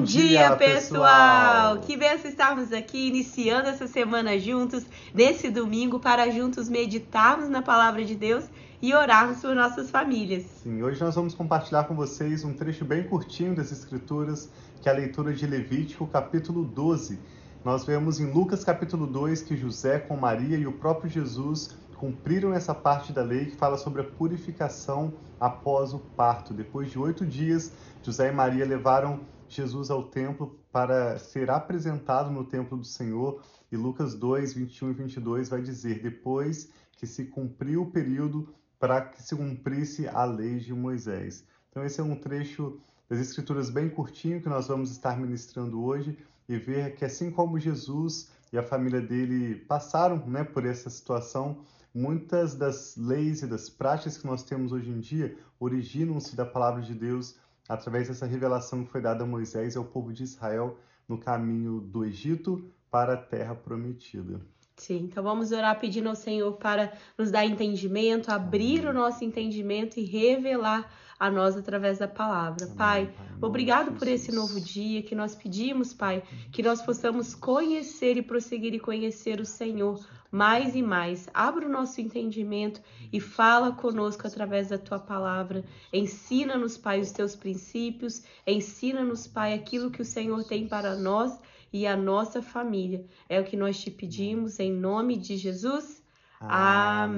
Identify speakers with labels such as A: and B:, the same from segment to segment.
A: Bom, dia, pessoal! Que benção estarmos aqui iniciando essa semana juntos, nesse domingo, para juntos meditarmos na palavra de Deus e orarmos por nossas famílias.
B: Sim, hoje nós vamos compartilhar com vocês um trecho bem curtinho das Escrituras, que é a leitura de Levítico, capítulo 12. Nós vemos em Lucas, capítulo 2, que José com Maria e o próprio Jesus cumpriram essa parte da lei que fala sobre a purificação após o parto. Depois de oito dias, José e Maria levaram Jesus ao templo para ser apresentado no templo do Senhor. E Lucas 2, 21 e 22 vai dizer: depois que se cumpriu o período para que se cumprisse a lei de Moisés. Então, esse é um trecho das Escrituras bem curtinho que nós vamos estar ministrando hoje e ver que, assim como Jesus e a família dele passaram né, por essa situação, muitas das leis e das práticas que nós temos hoje em dia originam-se da palavra de Deus através dessa revelação que foi dada a Moisés e ao povo de Israel no caminho do Egito para a terra prometida.
A: Sim, então vamos orar pedindo ao Senhor para nos dar entendimento, abrir Amém. o nosso entendimento e revelar a nós através da palavra. Amém, pai, pai obrigado por esse novo dia que nós pedimos, Pai, que nós possamos conhecer e prosseguir e conhecer o Senhor mais e mais. Abra o nosso entendimento e fala conosco através da tua palavra. Ensina-nos, Pai, os teus princípios, ensina-nos, Pai, aquilo que o Senhor tem para nós e a nossa família. É o que nós te pedimos em nome de Jesus. Amém.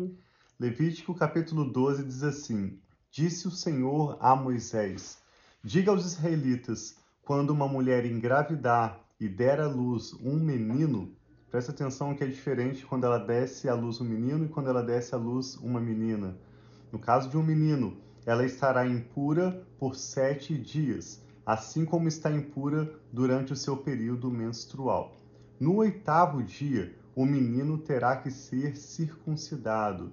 A: Amém.
B: Levítico capítulo 12 diz assim: Disse o Senhor a Moisés: Diga aos israelitas: quando uma mulher engravidar e der à luz um menino, presta atenção que é diferente quando ela desce à luz um menino e quando ela desce à luz uma menina. No caso de um menino, ela estará impura por sete dias, assim como está impura durante o seu período menstrual. No oitavo dia, o menino terá que ser circuncidado.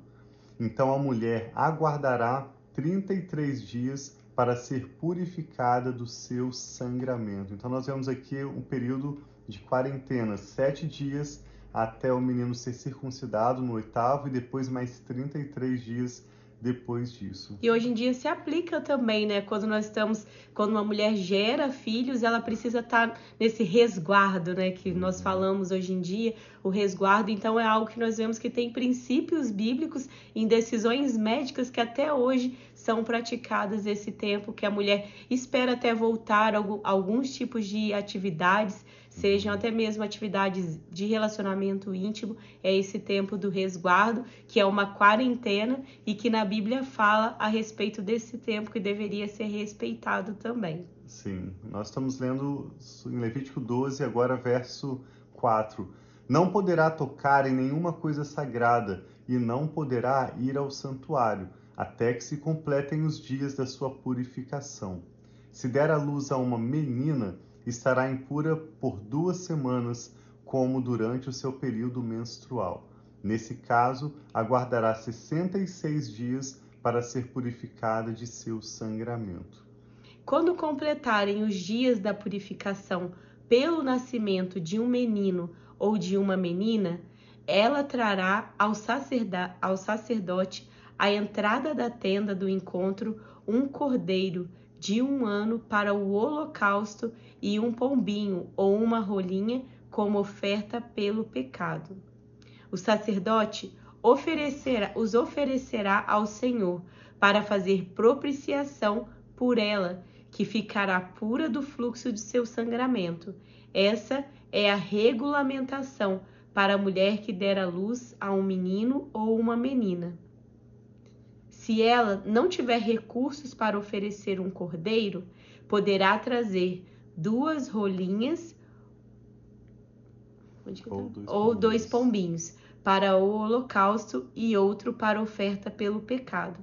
B: Então a mulher aguardará 33 dias para ser purificada do seu sangramento. Então, nós vemos aqui um período de quarentena, sete dias até o menino ser circuncidado no oitavo e depois mais 33 dias depois disso.
A: E hoje em dia se aplica também, né? Quando nós estamos, quando uma mulher gera filhos, ela precisa estar tá nesse resguardo, né? Que nós uhum. falamos hoje em dia, o resguardo. Então é algo que nós vemos que tem princípios bíblicos em decisões médicas que até hoje são praticadas esse tempo que a mulher espera até voltar alguns tipos de atividades sejam até mesmo atividades de relacionamento íntimo, é esse tempo do resguardo, que é uma quarentena e que na Bíblia fala a respeito desse tempo que deveria ser respeitado também.
B: Sim, nós estamos lendo em Levítico 12, agora verso 4. Não poderá tocar em nenhuma coisa sagrada e não poderá ir ao santuário, até que se completem os dias da sua purificação. Se der à luz a uma menina, estará impura por duas semanas, como durante o seu período menstrual. Nesse caso, aguardará 66 dias para ser purificada de seu sangramento.
A: Quando completarem os dias da purificação pelo nascimento de um menino ou de uma menina, ela trará ao, sacerda ao sacerdote à entrada da tenda do encontro um cordeiro de um ano para o holocausto e um pombinho ou uma rolinha como oferta pelo pecado. O sacerdote oferecerá, os oferecerá ao Senhor para fazer propiciação por ela, que ficará pura do fluxo de seu sangramento. Essa é a regulamentação para a mulher que der à luz a um menino ou uma menina. Se ela não tiver recursos para oferecer um cordeiro, poderá trazer duas rolinhas ou, dois, ou dois pombinhos para o holocausto e outro para oferta pelo pecado.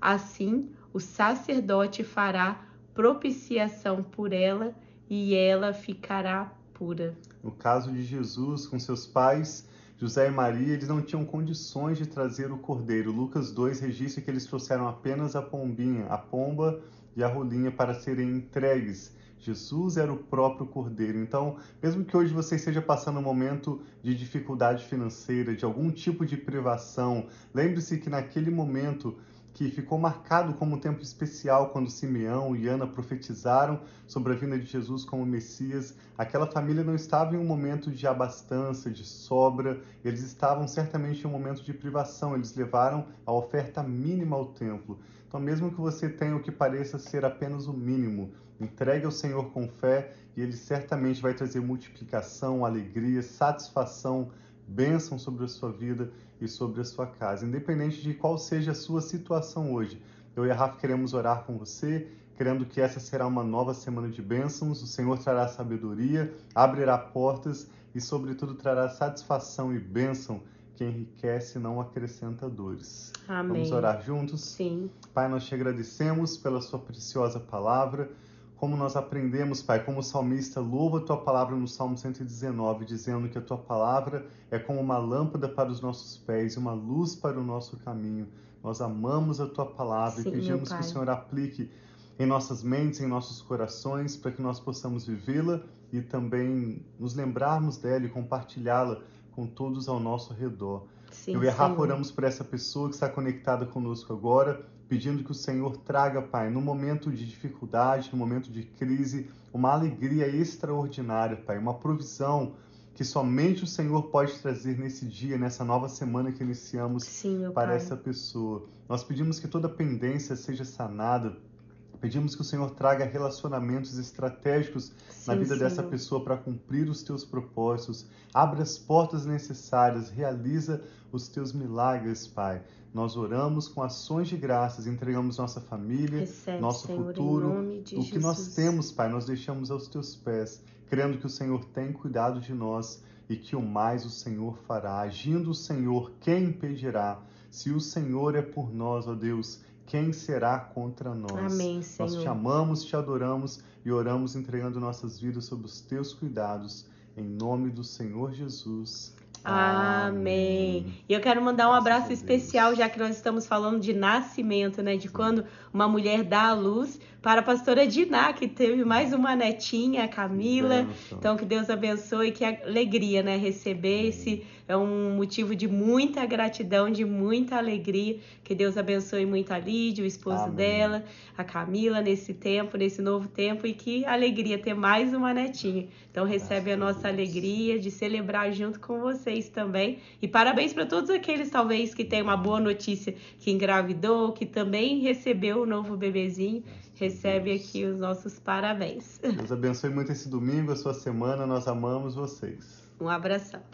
A: Assim, o sacerdote fará propiciação por ela e ela ficará pura.
B: No caso de Jesus com seus pais, José e Maria, eles não tinham condições de trazer o cordeiro. Lucas 2 registra que eles trouxeram apenas a pombinha, a pomba e a rolinha para serem entregues. Jesus era o próprio cordeiro. Então, mesmo que hoje você esteja passando um momento de dificuldade financeira, de algum tipo de privação, lembre-se que naquele momento que ficou marcado como um tempo especial quando Simeão e Ana profetizaram sobre a vinda de Jesus como Messias. Aquela família não estava em um momento de abastança, de sobra, eles estavam certamente em um momento de privação, eles levaram a oferta mínima ao templo. Então, mesmo que você tenha o que pareça ser apenas o mínimo, entregue ao Senhor com fé e ele certamente vai trazer multiplicação, alegria, satisfação, bênção sobre a sua vida e sobre a sua casa, independente de qual seja a sua situação hoje. Eu e a Rafa queremos orar com você, querendo que essa será uma nova semana de bênçãos. O Senhor trará sabedoria, abrirá portas e, sobretudo, trará satisfação e bênção que enriquece e não acrescenta dores.
A: Amém.
B: Vamos orar juntos?
A: Sim.
B: Pai, nós te agradecemos pela sua preciosa palavra como nós aprendemos, Pai, como o salmista louva a tua palavra no Salmo 119, dizendo que a tua palavra é como uma lâmpada para os nossos pés e uma luz para o nosso caminho. Nós amamos a tua palavra
A: Sim,
B: e pedimos que o Senhor aplique em nossas mentes, em nossos corações, para que nós possamos vivê-la e também nos lembrarmos dela e compartilhá-la com todos ao nosso redor.
A: Sim,
B: Eu e a Rafa oramos por essa pessoa que está conectada conosco agora, pedindo que o Senhor traga, Pai, no momento de dificuldade, no momento de crise, uma alegria extraordinária, Pai, uma provisão que somente o Senhor pode trazer nesse dia, nessa nova semana que iniciamos
A: Sim,
B: para
A: pai.
B: essa pessoa. Nós pedimos que toda pendência seja sanada, Pedimos que o Senhor traga relacionamentos estratégicos
A: Sim,
B: na vida
A: Senhor.
B: dessa pessoa para cumprir os teus propósitos. Abre as portas necessárias, realiza os teus milagres, Pai. Nós oramos com ações de graças, entregamos nossa família,
A: Recebe,
B: nosso
A: Senhor,
B: futuro, o que nós temos, Pai, nós deixamos aos teus pés, crendo que o Senhor tem cuidado de nós e que o mais o Senhor fará. Agindo o Senhor, quem impedirá? Se o Senhor é por nós, ó Deus, quem será contra nós?
A: Amém,
B: Nós te
A: Senhor.
B: amamos, te adoramos e oramos entregando nossas vidas sob os teus cuidados. Em nome do Senhor Jesus.
A: Amém. E eu quero mandar um abraço
B: a Deus.
A: especial, já que nós estamos falando de nascimento, né? De quando uma mulher dá à luz para a pastora Diná, que teve mais uma netinha, a Camila. Então, que Deus abençoe, que alegria, né? Receber esse é um motivo de muita gratidão, de muita alegria. Que Deus abençoe muito a Lídia, o esposo
B: Amém.
A: dela, a Camila, nesse tempo, nesse novo tempo. E que alegria ter mais uma netinha. Então, recebe a
B: Graças a
A: nossa alegria de celebrar junto com vocês também. E parabéns para todos aqueles, talvez, que têm uma boa notícia, que engravidou, que também recebeu o novo bebezinho. Recebe aqui os nossos parabéns.
B: Deus abençoe muito esse domingo, a sua semana. Nós amamos vocês.
A: Um abração.